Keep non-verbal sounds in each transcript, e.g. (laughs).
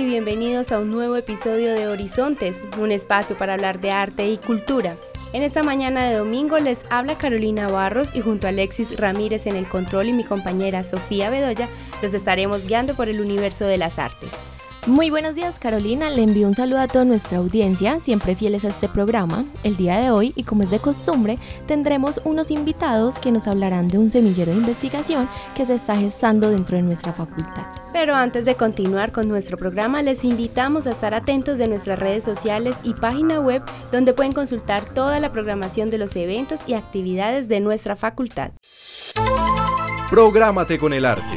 Y bienvenidos a un nuevo episodio de Horizontes, un espacio para hablar de arte y cultura. En esta mañana de domingo les habla Carolina Barros y junto a Alexis Ramírez en el control y mi compañera Sofía Bedoya los estaremos guiando por el universo de las artes. Muy buenos días Carolina, le envío un saludo a toda nuestra audiencia, siempre fieles a este programa. El día de hoy, y como es de costumbre, tendremos unos invitados que nos hablarán de un semillero de investigación que se está gestando dentro de nuestra facultad. Pero antes de continuar con nuestro programa, les invitamos a estar atentos de nuestras redes sociales y página web donde pueden consultar toda la programación de los eventos y actividades de nuestra facultad. Prográmate con el arte.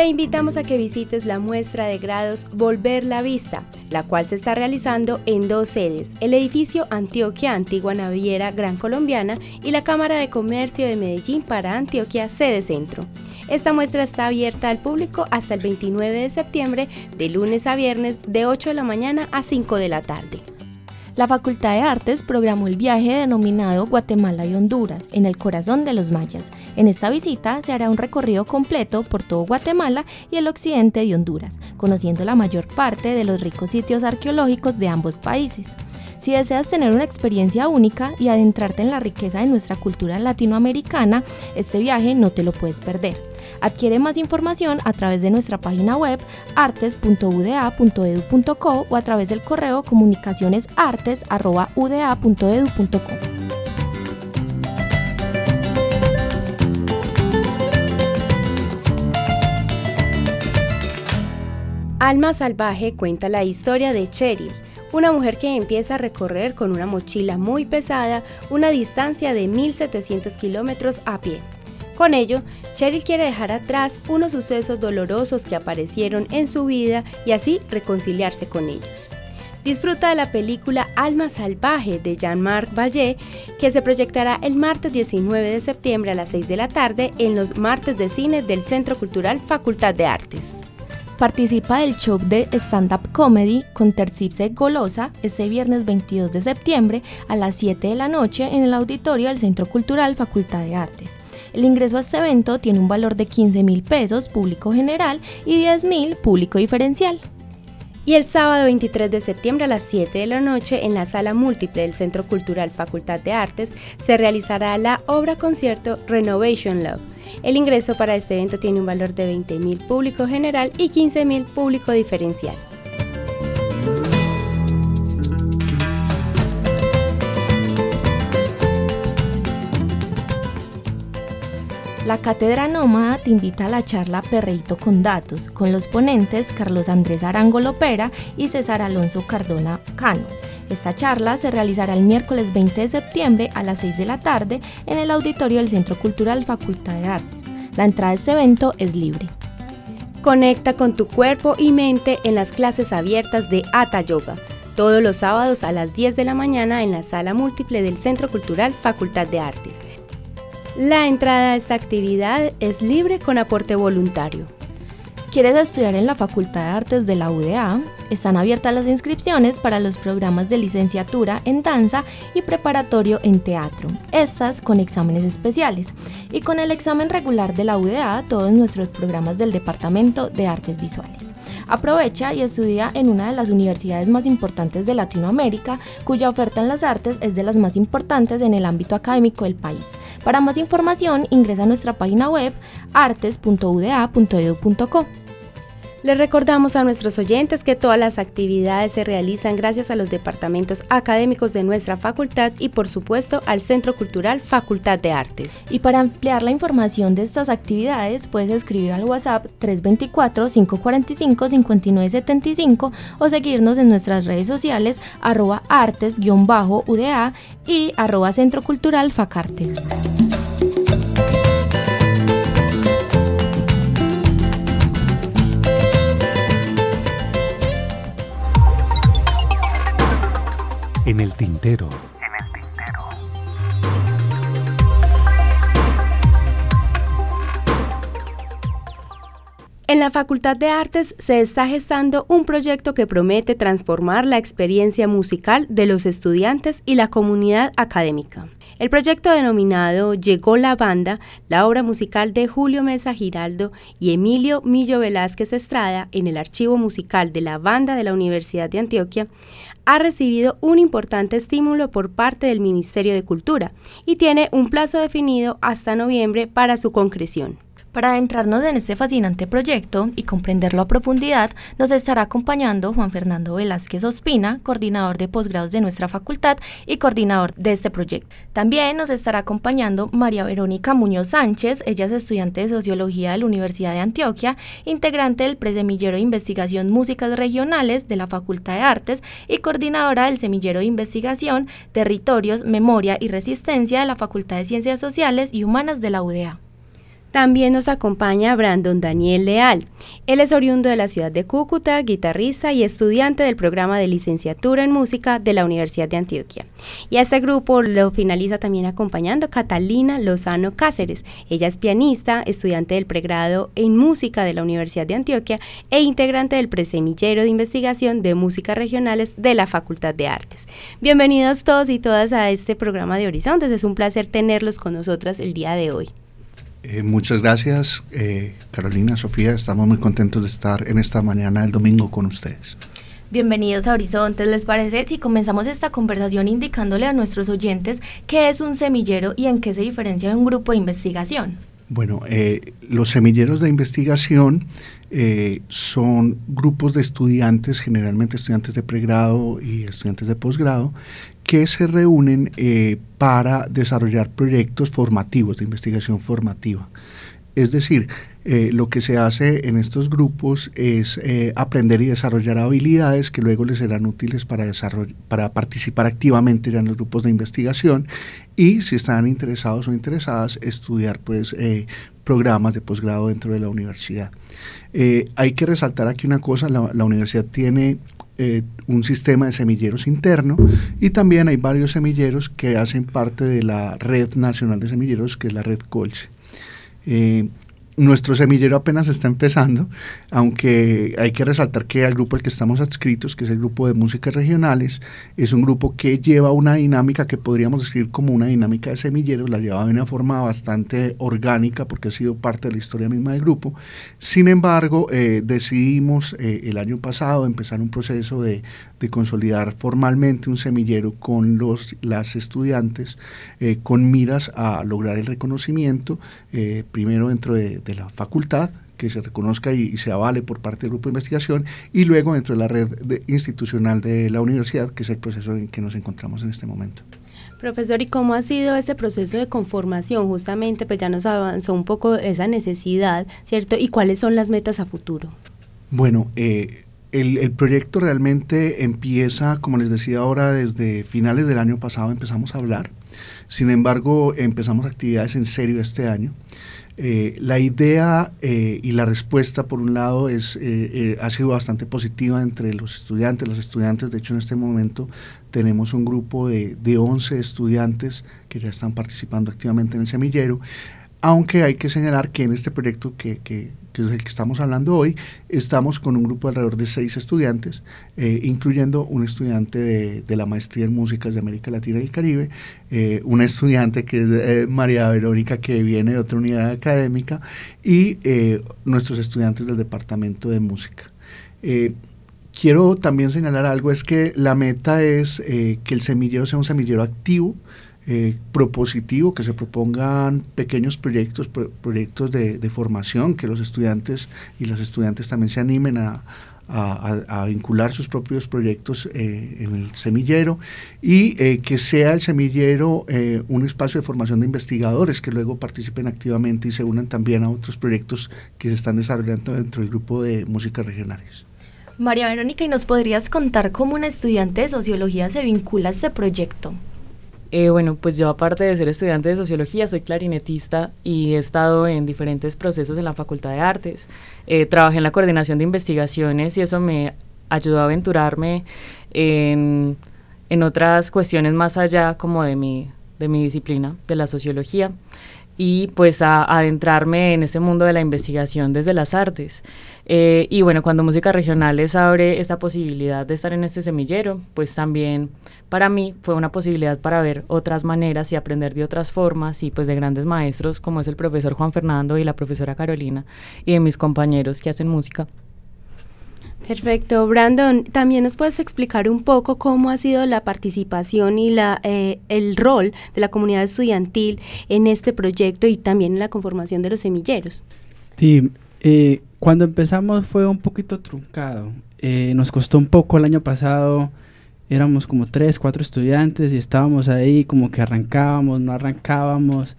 Te invitamos a que visites la muestra de grados Volver la Vista, la cual se está realizando en dos sedes, el edificio Antioquia Antigua Naviera Gran Colombiana y la Cámara de Comercio de Medellín para Antioquia Sede Centro. Esta muestra está abierta al público hasta el 29 de septiembre, de lunes a viernes, de 8 de la mañana a 5 de la tarde. La Facultad de Artes programó el viaje denominado Guatemala y Honduras, en el corazón de los mayas. En esta visita se hará un recorrido completo por todo Guatemala y el occidente de Honduras, conociendo la mayor parte de los ricos sitios arqueológicos de ambos países. Si deseas tener una experiencia única y adentrarte en la riqueza de nuestra cultura latinoamericana, este viaje no te lo puedes perder. Adquiere más información a través de nuestra página web artes.uda.edu.co o a través del correo comunicacionesartes.uda.edu.co. Alma Salvaje cuenta la historia de Cheryl, una mujer que empieza a recorrer con una mochila muy pesada una distancia de 1700 kilómetros a pie. Con ello, Cheryl quiere dejar atrás unos sucesos dolorosos que aparecieron en su vida y así reconciliarse con ellos. Disfruta de la película Alma Salvaje de Jean-Marc Vallée, que se proyectará el martes 19 de septiembre a las 6 de la tarde en los martes de cine del Centro Cultural Facultad de Artes. Participa del show de stand-up comedy con Tercipse Golosa este viernes 22 de septiembre a las 7 de la noche en el auditorio del Centro Cultural Facultad de Artes. El ingreso a este evento tiene un valor de 15 mil pesos público general y 10 mil público diferencial. Y el sábado 23 de septiembre a las 7 de la noche en la sala múltiple del Centro Cultural Facultad de Artes se realizará la obra concierto Renovation Love. El ingreso para este evento tiene un valor de 20 mil público general y 15 mil público diferencial. La Cátedra Nómada te invita a la charla Perreíto con Datos, con los ponentes Carlos Andrés Arango Lopera y César Alonso Cardona Cano. Esta charla se realizará el miércoles 20 de septiembre a las 6 de la tarde en el auditorio del Centro Cultural Facultad de Artes. La entrada a este evento es libre. Conecta con tu cuerpo y mente en las clases abiertas de Hatha Yoga, todos los sábados a las 10 de la mañana en la sala múltiple del Centro Cultural Facultad de Artes. La entrada a esta actividad es libre con aporte voluntario. ¿Quieres estudiar en la Facultad de Artes de la UDA? Están abiertas las inscripciones para los programas de licenciatura en danza y preparatorio en teatro, estas con exámenes especiales. Y con el examen regular de la UDA, todos nuestros programas del Departamento de Artes Visuales. Aprovecha y estudia en una de las universidades más importantes de Latinoamérica, cuya oferta en las artes es de las más importantes en el ámbito académico del país. Para más información, ingresa a nuestra página web artes.uda.edu.co. Les recordamos a nuestros oyentes que todas las actividades se realizan gracias a los departamentos académicos de nuestra facultad y por supuesto al Centro Cultural Facultad de Artes. Y para ampliar la información de estas actividades puedes escribir al WhatsApp 324-545-5975 o seguirnos en nuestras redes sociales arroba artes-uda y arroba Centro Cultural Facartes. En el tintero. En la Facultad de Artes se está gestando un proyecto que promete transformar la experiencia musical de los estudiantes y la comunidad académica. El proyecto denominado Llegó la Banda, la obra musical de Julio Mesa Giraldo y Emilio Millo Velázquez Estrada en el archivo musical de la banda de la Universidad de Antioquia, ha recibido un importante estímulo por parte del Ministerio de Cultura y tiene un plazo definido hasta noviembre para su concreción. Para adentrarnos en este fascinante proyecto y comprenderlo a profundidad, nos estará acompañando Juan Fernando Velázquez Ospina, coordinador de posgrados de nuestra facultad y coordinador de este proyecto. También nos estará acompañando María Verónica Muñoz Sánchez, ella es estudiante de Sociología de la Universidad de Antioquia, integrante del Presemillero de Investigación Músicas Regionales de la Facultad de Artes y coordinadora del Semillero de Investigación Territorios, Memoria y Resistencia de la Facultad de Ciencias Sociales y Humanas de la UDA. También nos acompaña Brandon Daniel Leal. Él es oriundo de la ciudad de Cúcuta, guitarrista y estudiante del programa de licenciatura en música de la Universidad de Antioquia. Y a este grupo lo finaliza también acompañando Catalina Lozano Cáceres. Ella es pianista, estudiante del pregrado en música de la Universidad de Antioquia e integrante del presemillero de investigación de músicas regionales de la Facultad de Artes. Bienvenidos todos y todas a este programa de Horizontes. Es un placer tenerlos con nosotras el día de hoy. Eh, muchas gracias, eh, Carolina, Sofía. Estamos muy contentos de estar en esta mañana del domingo con ustedes. Bienvenidos a Horizontes. ¿Les parece si comenzamos esta conversación indicándole a nuestros oyentes qué es un semillero y en qué se diferencia de un grupo de investigación? Bueno, eh, los semilleros de investigación son grupos de estudiantes, generalmente estudiantes de pregrado y estudiantes de posgrado, que se reúnen eh, para desarrollar proyectos formativos, de investigación formativa. Es decir, eh, lo que se hace en estos grupos es eh, aprender y desarrollar habilidades que luego les serán útiles para, para participar activamente ya en los grupos de investigación y si están interesados o interesadas, estudiar pues, programas de posgrado dentro de la universidad. hay que resaltar aquí una cosa, la universidad tiene eh, un sistema de semilleros interno y también hay varios semilleros que hacen parte de la red nacional de semilleros que es la red Colche. Eh, nuestro semillero apenas está empezando, aunque hay que resaltar que el grupo al que estamos adscritos, que es el grupo de músicas regionales, es un grupo que lleva una dinámica que podríamos describir como una dinámica de semilleros, la lleva de una forma bastante orgánica porque ha sido parte de la historia misma del grupo. Sin embargo, eh, decidimos eh, el año pasado empezar un proceso de, consolidar formalmente un semillero con los, las estudiantes eh, con miras a lograr el reconocimiento, primero dentro de de la facultad, que se reconozca y, se avale por parte del grupo de investigación, y luego dentro de la red institucional de la universidad, que es el proceso en que nos encontramos en este momento. Profesor, ¿y cómo ha sido ese proceso de conformación? Justamente, pues ya nos avanzó un poco esa necesidad, ¿cierto? ¿Y cuáles son las metas a futuro? Bueno, eh, el, el, proyecto realmente empieza, como les decía ahora, desde finales del año pasado empezamos a hablar. Sin embargo, empezamos actividades en serio este año. Eh, la idea eh, y la respuesta, por un lado, es, eh, ha sido bastante positiva entre los estudiantes. Los estudiantes, de hecho, en este momento tenemos un grupo de, de 11 estudiantes que ya están participando activamente en el semillero. Aunque hay que señalar que en este proyecto que, que, es el que estamos hablando hoy, estamos con un grupo de alrededor de seis estudiantes, eh, incluyendo un estudiante de, de, la maestría en músicas de América Latina y el Caribe, eh, una estudiante que es eh, María Verónica, que viene de otra unidad académica, y eh, nuestros estudiantes del Departamento de Música. Eh, quiero también señalar algo, es que la meta es que el semillero sea un semillero activo, eh, propositivo, que se propongan pequeños proyectos, proyectos de, formación, que los estudiantes y las estudiantes también se animen a, vincular sus propios proyectos eh, en el semillero y eh, que sea el semillero un espacio de formación de investigadores que luego participen activamente y se unan también a otros proyectos que se están desarrollando dentro del grupo de músicas regionales. María Verónica, ¿y nos podrías contar cómo una estudiante de sociología se vincula a este proyecto? Eh, bueno, pues yo aparte de ser estudiante de sociología, soy clarinetista y he estado en diferentes procesos en la Facultad de Artes. Eh, trabajé en la coordinación de investigaciones y eso me ayudó a aventurarme en, otras cuestiones más allá como de mi, de mi disciplina, de la sociología y pues a, adentrarme en este mundo de la investigación desde las artes. Eh, y bueno, cuando Música Regionales abre esta posibilidad de estar en este semillero, pues también para mí fue una posibilidad para ver otras maneras y aprender de otras formas y pues de grandes maestros como es el profesor Juan Fernando y la profesora Carolina y de mis compañeros que hacen música. Perfecto. Brandon, también nos puedes explicar un poco cómo ha sido la participación y la, eh, el rol de la comunidad estudiantil en este proyecto y también en la conformación de los semilleros. Sí, eh, cuando empezamos fue un poquito truncado. Eh, nos costó un poco el año pasado. Éramos como tres, cuatro estudiantes y estábamos ahí como que arrancábamos, no arrancábamos.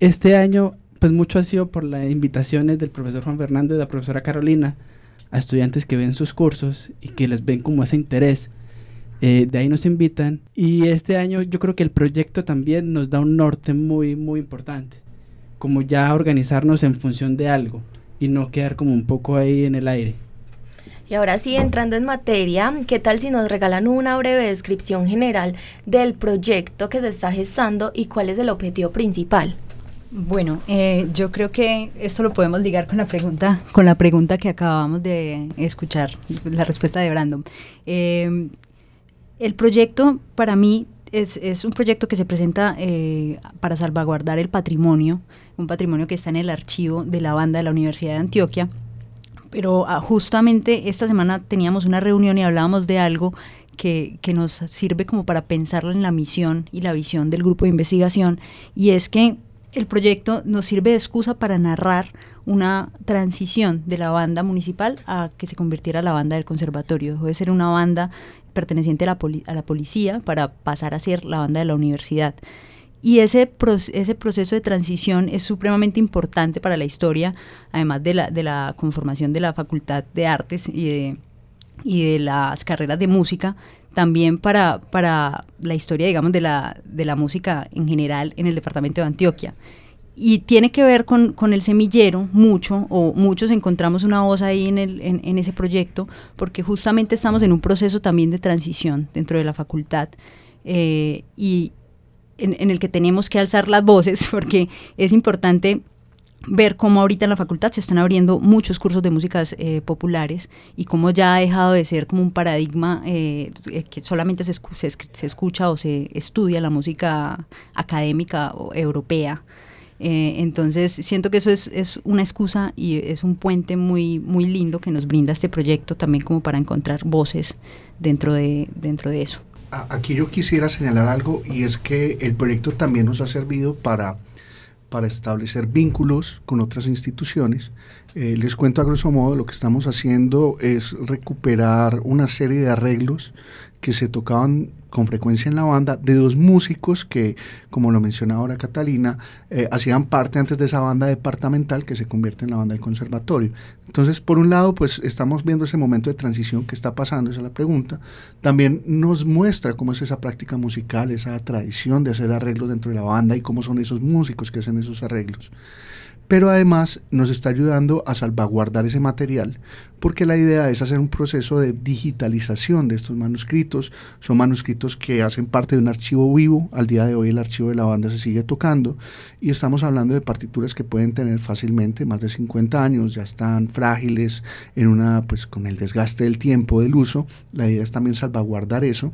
este año, pues mucho ha sido por las invitaciones del profesor Juan Fernando y de la profesora Carolina a estudiantes que ven sus cursos y que les ven como ese interés. Eh, de ahí nos invitan y este año yo creo que el proyecto también nos da un norte muy, muy importante, como ya organizarnos en función de algo y no quedar como un poco ahí en el aire. Y ahora sí, entrando en materia, ¿qué tal si nos regalan una breve descripción general del proyecto que se está gestando y cuál es el objetivo principal? Bueno, eh, yo creo que esto lo podemos ligar con la pregunta, con la pregunta que acabamos de escuchar, la respuesta de Brandon. Eh, el proyecto para mí es, es, un proyecto que se presenta eh, para salvaguardar el patrimonio, un patrimonio que está en el archivo de la banda de la Universidad de Antioquia. Pero ah, justamente esta semana teníamos una reunión y hablábamos de algo que, que, nos sirve como para pensar en la misión y la visión del grupo de investigación, y es que el proyecto nos sirve de excusa para narrar una transición de la banda municipal a que se convirtiera la banda del conservatorio. Dejó de ser una banda perteneciente a la, a la policía para pasar a ser la banda de la universidad. Y ese, ese proceso de transición es supremamente importante para la historia, además de la, de la conformación de la Facultad de Artes y de, y de las carreras de música, también para, para la historia, digamos, de la, de la música en general en el departamento de Antioquia. Y tiene que ver con, con el semillero mucho, o muchos encontramos una voz ahí en, el, en, ese proyecto, porque justamente estamos en un proceso también de transición dentro de la facultad eh, y en, en el que tenemos que alzar las voces, (laughs) porque es importante ver cómo ahorita en la facultad se están abriendo muchos cursos de músicas eh, populares y cómo ya ha dejado de ser como un paradigma eh, eh, que solamente se, se, escucha o se estudia la música académica o europea. entonces siento que eso es, es, una excusa y es un puente muy, muy lindo que nos brinda este proyecto también como para encontrar voces dentro de, dentro de eso. Aquí yo quisiera señalar algo y es que el proyecto también nos ha servido para para establecer vínculos con otras instituciones. Eh, les cuento a grosso modo, lo que estamos haciendo es recuperar una serie de arreglos que se tocaban con frecuencia en la banda de dos músicos que, como lo mencionaba ahora Catalina, eh, hacían parte antes de esa banda departamental que se convierte en la banda del conservatorio. Entonces, por un lado, pues estamos viendo ese momento de transición que está pasando, esa es la pregunta. También nos muestra cómo es esa práctica musical, esa tradición de hacer arreglos dentro de la banda y cómo son esos músicos que hacen esos arreglos pero además nos está ayudando a salvaguardar ese material porque la idea es hacer un proceso de digitalización de estos manuscritos. Son manuscritos que hacen parte de un archivo vivo. Al día de hoy el archivo de la banda se sigue tocando y estamos hablando de partituras que pueden tener fácilmente más de 50 años, ya están frágiles en una pues con el desgaste del tiempo del uso. La idea es también salvaguardar eso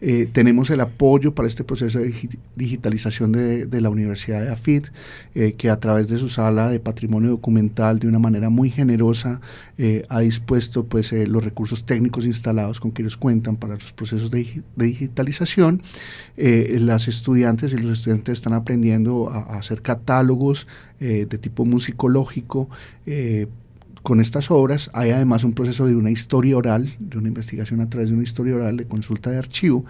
Eh, tenemos el apoyo para este proceso de digitalización de, la Universidad de AFIT, eh, que a través de su sala de patrimonio documental, de una manera muy generosa, eh, ha dispuesto pues, los recursos técnicos instalados con que ellos cuentan para los procesos de, digitalización. las estudiantes y los estudiantes están aprendiendo a hacer catálogos de tipo musicológico con estas obras hay además un proceso de una historia oral, de una investigación a través de una historia oral de consulta de archivo.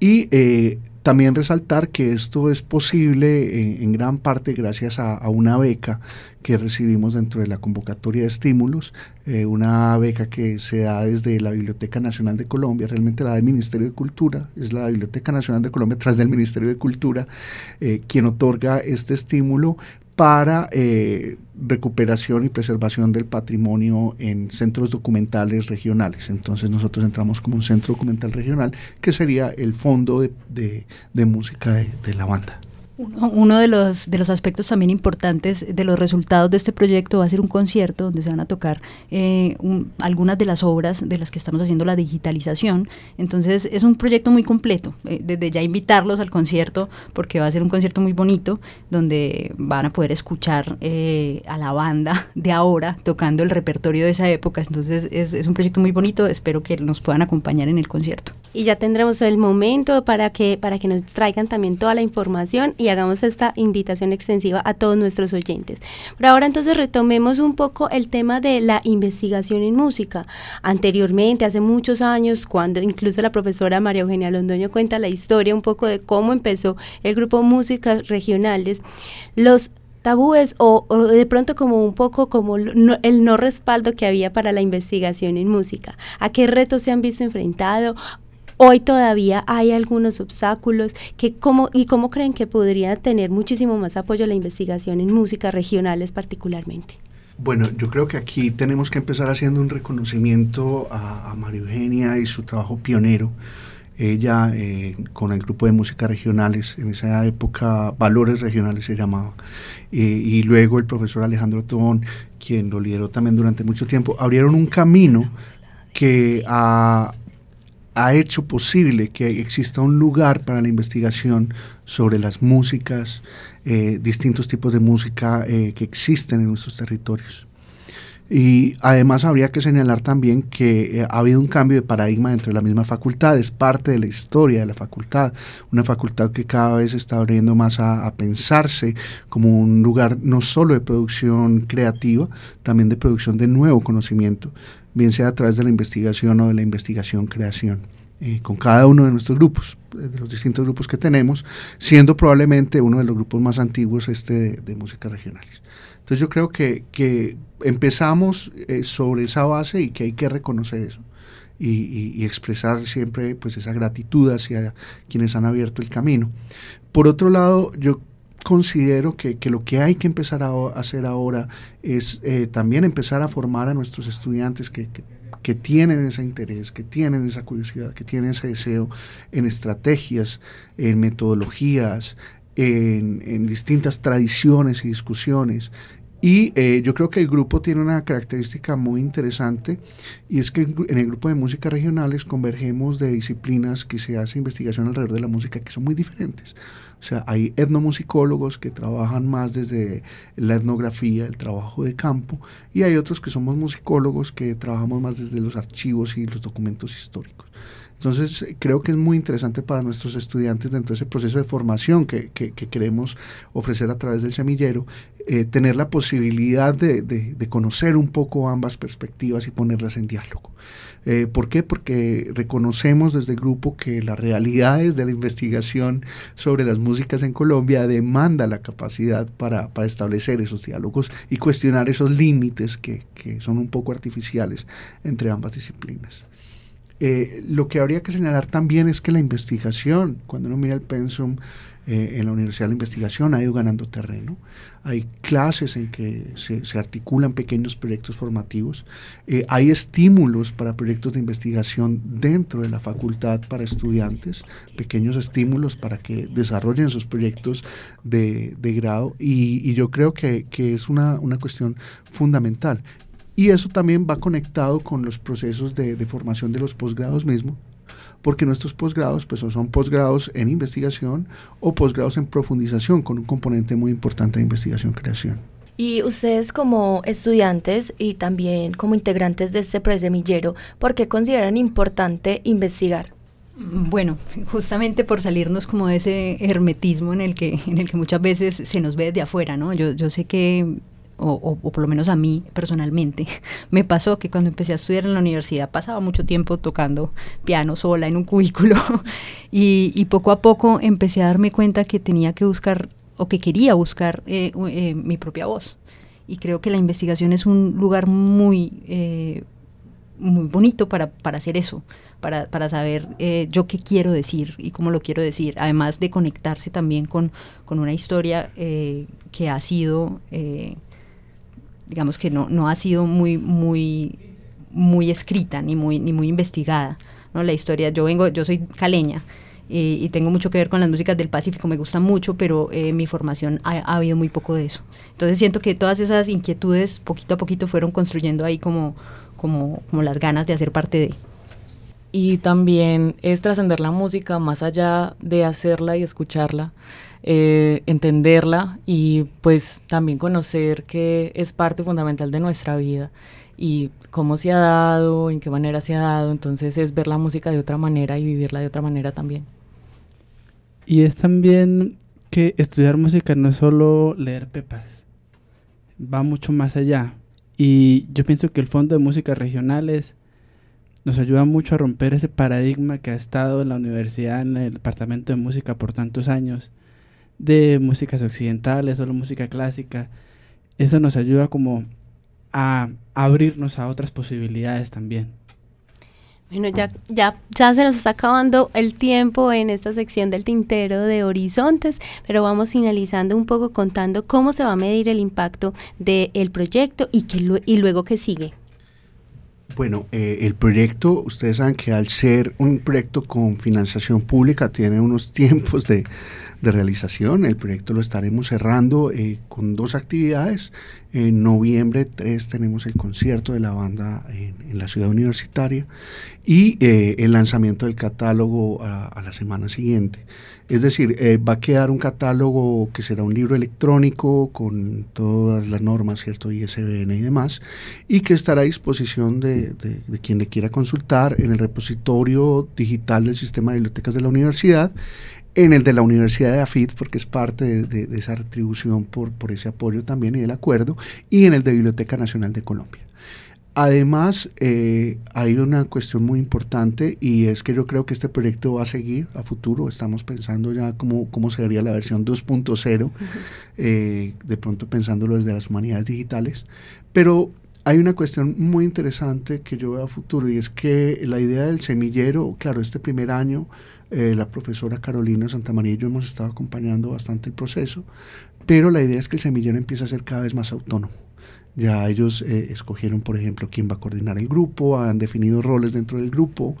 Y eh, también resaltar que esto es posible en, gran parte gracias a, una beca que recibimos dentro de la convocatoria de estímulos, eh, una beca que se da desde la Biblioteca Nacional de Colombia, realmente la del Ministerio de Cultura, es la Biblioteca Nacional de Colombia tras del Ministerio de Cultura, eh, quien otorga este estímulo para eh, recuperación y preservación del patrimonio en centros documentales regionales. Entonces nosotros entramos como un centro documental regional que sería el fondo de, música de la banda. Uno, de, los, de los aspectos también importantes de los resultados de este proyecto va a ser un concierto donde se van a tocar eh, algunas de las obras de las que estamos haciendo la digitalización. Entonces es un proyecto muy completo. Eh, desde ya invitarlos al concierto porque va a ser un concierto muy bonito donde van a poder escuchar eh, a la banda de ahora tocando el repertorio de esa época. Entonces es, es un proyecto muy bonito. Espero que nos puedan acompañar en el concierto. Y ya tendremos el momento para que, para que nos traigan también toda la información y hagamos esta invitación extensiva a todos nuestros oyentes. Pero ahora entonces retomemos un poco el tema de la investigación en música. Anteriormente, hace muchos años, cuando incluso la profesora María Eugenia Londoño cuenta la historia un poco de cómo empezó el grupo Músicas Regionales, los tabúes o, de pronto como un poco como el no respaldo que había para la investigación en música. ¿A qué retos se han visto enfrentado? Hoy todavía hay algunos obstáculos que cómo, y cómo creen que podría tener muchísimo más apoyo la investigación en músicas regionales particularmente. Bueno, yo creo que aquí tenemos que empezar haciendo un reconocimiento a, María Eugenia y su trabajo pionero. Ella eh, con el grupo de música regionales, en esa época Valores Regionales se llamaba, eh, y luego el profesor Alejandro Tobón, quien lo lideró también durante mucho tiempo, abrieron un camino que a, ha hecho posible que exista un lugar para la investigación sobre las músicas, eh, distintos tipos de música eh, que existen en nuestros territorios. Y además habría que señalar también que eh, ha habido un cambio de paradigma dentro de la misma facultad, es parte de la historia de la facultad, una facultad que cada vez está abriendo más a, a pensarse como un lugar no solo de producción creativa, también de producción de nuevo conocimiento, bien sea a través de la investigación o de la investigación-creación. Eh, con cada uno de nuestros grupos, eh, de los distintos grupos que tenemos, siendo probablemente uno de los grupos más antiguos este de, música regionales. Entonces yo creo que, que empezamos eh, sobre esa base y que hay que reconocer eso y, y, expresar siempre pues esa gratitud hacia quienes han abierto el camino. Por otro lado, yo considero que, que, lo que hay que empezar a, hacer ahora es también empezar a formar a nuestros estudiantes que, que que tienen ese interés, que tienen esa curiosidad, que tienen ese deseo en estrategias, en metodologías, en, distintas tradiciones y discusiones. Y eh, yo creo que el grupo tiene una característica muy interesante y es que en el grupo de música regionales convergemos de disciplinas que se hace investigación alrededor de la música que son muy diferentes. O sea, hay etnomusicólogos que trabajan más desde la etnografía, el trabajo de campo, y hay otros que somos musicólogos que trabajamos más desde los archivos y los documentos históricos. Entonces, creo que es muy interesante para nuestros estudiantes dentro de ese proceso de formación que, queremos ofrecer a través del semillero, eh, tener la posibilidad de, conocer un poco ambas perspectivas y ponerlas en diálogo. Eh, ¿Por qué? Porque reconocemos desde el grupo que las realidades de la investigación sobre las músicas en Colombia demanda la capacidad para, establecer esos diálogos y cuestionar esos límites que son un poco artificiales entre ambas disciplinas. Eh, lo que habría que señalar también es que la investigación, cuando uno mira el pensum eh, en la Universidad de Investigación, ha ido ganando terreno. Hay clases en que se, articulan pequeños proyectos formativos. Eh, hay estímulos para proyectos de investigación dentro de la facultad para estudiantes, pequeños estímulos para que desarrollen sus proyectos de, grado. Y, yo creo que, es una, una cuestión fundamental. Y eso también va conectado con los procesos de, formación de los posgrados mismos, porque nuestros posgrados pues son posgrados en investigación o posgrados en profundización con un componente muy importante de investigación-creación. Y ustedes como estudiantes y también como integrantes de este presemillero, ¿por qué consideran importante investigar? Bueno, justamente por salirnos como de ese hermetismo en el que, en el que muchas veces se nos ve desde afuera, ¿no? Yo, yo sé que, o, por lo menos a mí personalmente, (laughs) me pasó que cuando empecé a estudiar en la universidad pasaba mucho tiempo tocando piano sola en un cubículo (laughs) y, poco a poco empecé a darme cuenta que tenía que buscar o que quería buscar eh, eh, mi propia voz. Y creo que la investigación es un lugar muy, eh, muy bonito para, para hacer eso para, para saber yo qué quiero decir y cómo lo quiero decir, además de conectarse también con, con una historia que ha sido, digamos que no, no ha sido muy, muy, muy escrita ni muy, ni muy investigada. ¿no? La historia, yo vengo, yo soy caleña. y tengo mucho que ver con las músicas del Pacífico, me gustan mucho, pero mi formación ha, ha, habido muy poco de eso. Entonces siento que todas esas inquietudes poquito a poquito fueron construyendo ahí como, como, como las ganas de hacer parte de y también es trascender la música más allá de hacerla y escucharla, eh, entenderla y pues también conocer que es parte fundamental de nuestra vida y cómo se ha dado, en qué manera se ha dado, entonces es ver la música de otra manera y vivirla de otra manera también. Y es también que estudiar música no es solo leer pepas, va mucho más allá. Y yo pienso que el Fondo de Música Regionales nos ayuda mucho a romper ese paradigma que ha estado en la universidad, en el departamento de música por tantos años, de músicas occidentales, solo música clásica. Eso nos ayuda como a abrirnos a otras posibilidades también. Bueno, ya, ya, ya se nos está acabando el tiempo en esta sección del tintero de horizontes, pero vamos finalizando un poco contando cómo se va a medir el impacto del proyecto y, que, y luego qué sigue. Bueno, eh, el proyecto, ustedes saben que al ser un proyecto con financiación pública tiene unos (laughs) tiempos de, de realización. El proyecto lo estaremos cerrando eh, con dos actividades. En noviembre 3 tenemos el concierto de la banda en, la ciudad universitaria y eh, el lanzamiento del catálogo a, la semana siguiente. Es decir, eh, va a quedar un catálogo que será un libro electrónico con todas las normas, ¿cierto? ISBN y demás, y que estará a disposición de, quien le quiera consultar en el repositorio digital del sistema de bibliotecas de la universidad en el de la Universidad de AFIT, porque es parte de, esa retribución por, por ese apoyo también y del acuerdo, y en el de Biblioteca Nacional de Colombia. Además, eh, hay una cuestión muy importante y es que yo creo que este proyecto va a seguir a futuro. Estamos pensando ya cómo, cómo sería la versión 2.0, eh, de pronto pensándolo desde las humanidades digitales. Pero hay una cuestión muy interesante que yo veo a futuro y es que la idea del semillero, claro, este primer año eh, la profesora Carolina Santamaría y yo hemos estado acompañando bastante el proceso, pero la idea es que el semillero empiece a ser cada vez más autónomo. Ya ellos eh, escogieron, por ejemplo, quién va a coordinar el grupo, han definido roles dentro del grupo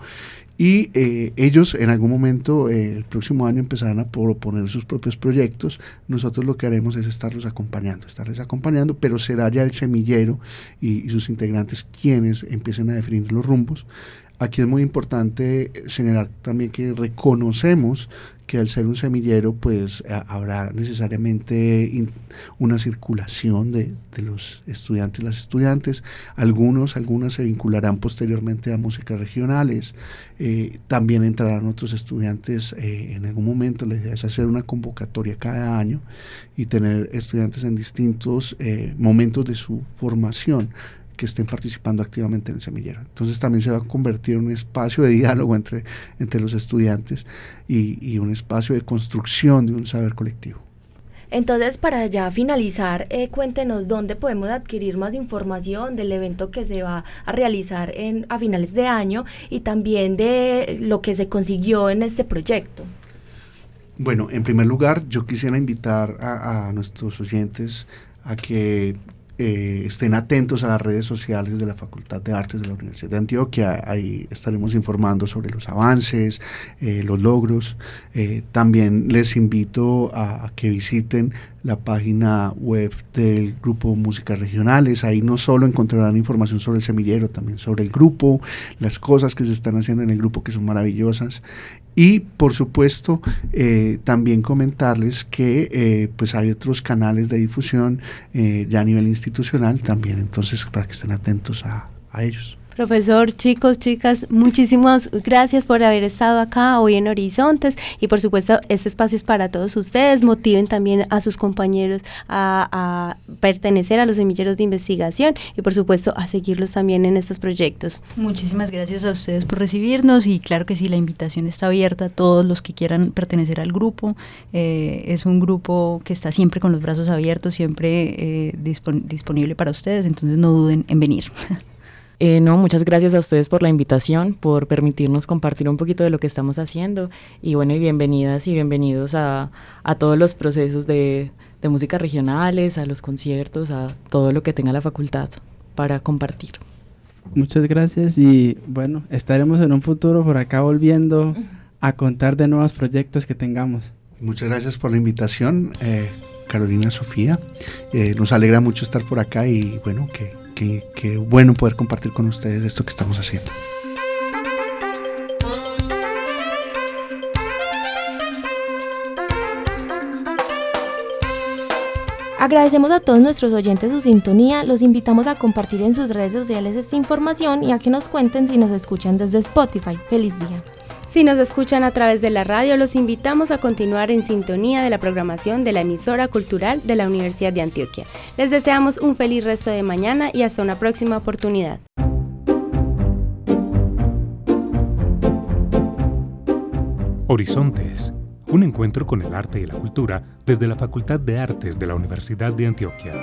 y eh, ellos en algún momento, el próximo año, empezarán a proponer sus propios proyectos. Nosotros lo que haremos es estarlos acompañando, estarles acompañando, pero será ya el semillero y sus integrantes quienes empiecen a definir los rumbos. Aquí es muy importante señalar también que reconocemos que al ser un semillero pues habrá necesariamente una circulación de, los estudiantes, las estudiantes, algunos, algunas se vincularán posteriormente a músicas regionales, eh, también entrarán otros estudiantes eh, en algún momento, la idea es hacer una convocatoria cada año y tener estudiantes en distintos eh, momentos de su formación que estén participando activamente en el semillero. Entonces también se va a convertir en un espacio de diálogo entre, entre los estudiantes y, un espacio de construcción de un saber colectivo. Entonces, para ya finalizar, eh, cuéntenos dónde podemos adquirir más información del evento que se va a realizar en, a finales de año y también de lo que se consiguió en este proyecto. Bueno, en primer lugar, yo quisiera invitar a, a nuestros oyentes a que eh, estén atentos a las redes sociales de la Facultad de Artes de la Universidad de Antioquia. Ahí estaremos informando sobre los avances, eh, los logros. Eh, también les invito a, que visiten la página web del grupo Músicas Regionales. Ahí no solo encontrarán información sobre el semillero, también sobre el grupo, las cosas que se están haciendo en el grupo que son maravillosas. Y por supuesto, eh, también comentarles que eh, pues hay otros canales de difusión eh, ya a nivel institucional también, entonces para que estén atentos a ellos. Profesor, chicos, chicas, muchísimas gracias por haber estado acá hoy en Horizontes y por supuesto este espacio es para todos ustedes. Motiven también a sus compañeros a, pertenecer a los semilleros de investigación y por supuesto a seguirlos también en estos proyectos. Muchísimas gracias a ustedes por recibirnos y claro que sí, la invitación está abierta a todos los que quieran pertenecer al grupo. Eh, es un grupo que está siempre con los brazos abiertos, siempre eh, disponible para ustedes, entonces no duden en venir. (laughs) Eh, no, muchas gracias a ustedes por la invitación, por permitirnos compartir un poquito de lo que estamos haciendo y bueno, y bienvenidas y bienvenidos a, todos los procesos de, de música regionales, a los conciertos, a todo lo que tenga la facultad para compartir. Muchas gracias y bueno, estaremos en un futuro por acá volviendo a contar de nuevos proyectos que tengamos. Muchas gracias por la invitación, eh, Carolina Sofía. Eh, nos alegra mucho estar por acá y bueno, que qué, bueno poder compartir con ustedes esto que estamos haciendo. Agradecemos a todos nuestros oyentes su sintonía, los invitamos a compartir en sus redes sociales esta información y a que nos cuenten si nos escuchan desde Spotify. Feliz día. Si nos escuchan a través de la radio, los invitamos a continuar en sintonía de la programación de la emisora cultural de la Universidad de Antioquia. Les deseamos un feliz resto de mañana y hasta una próxima oportunidad. Horizontes, un encuentro con el arte y la cultura desde la Facultad de Artes de la Universidad de Antioquia.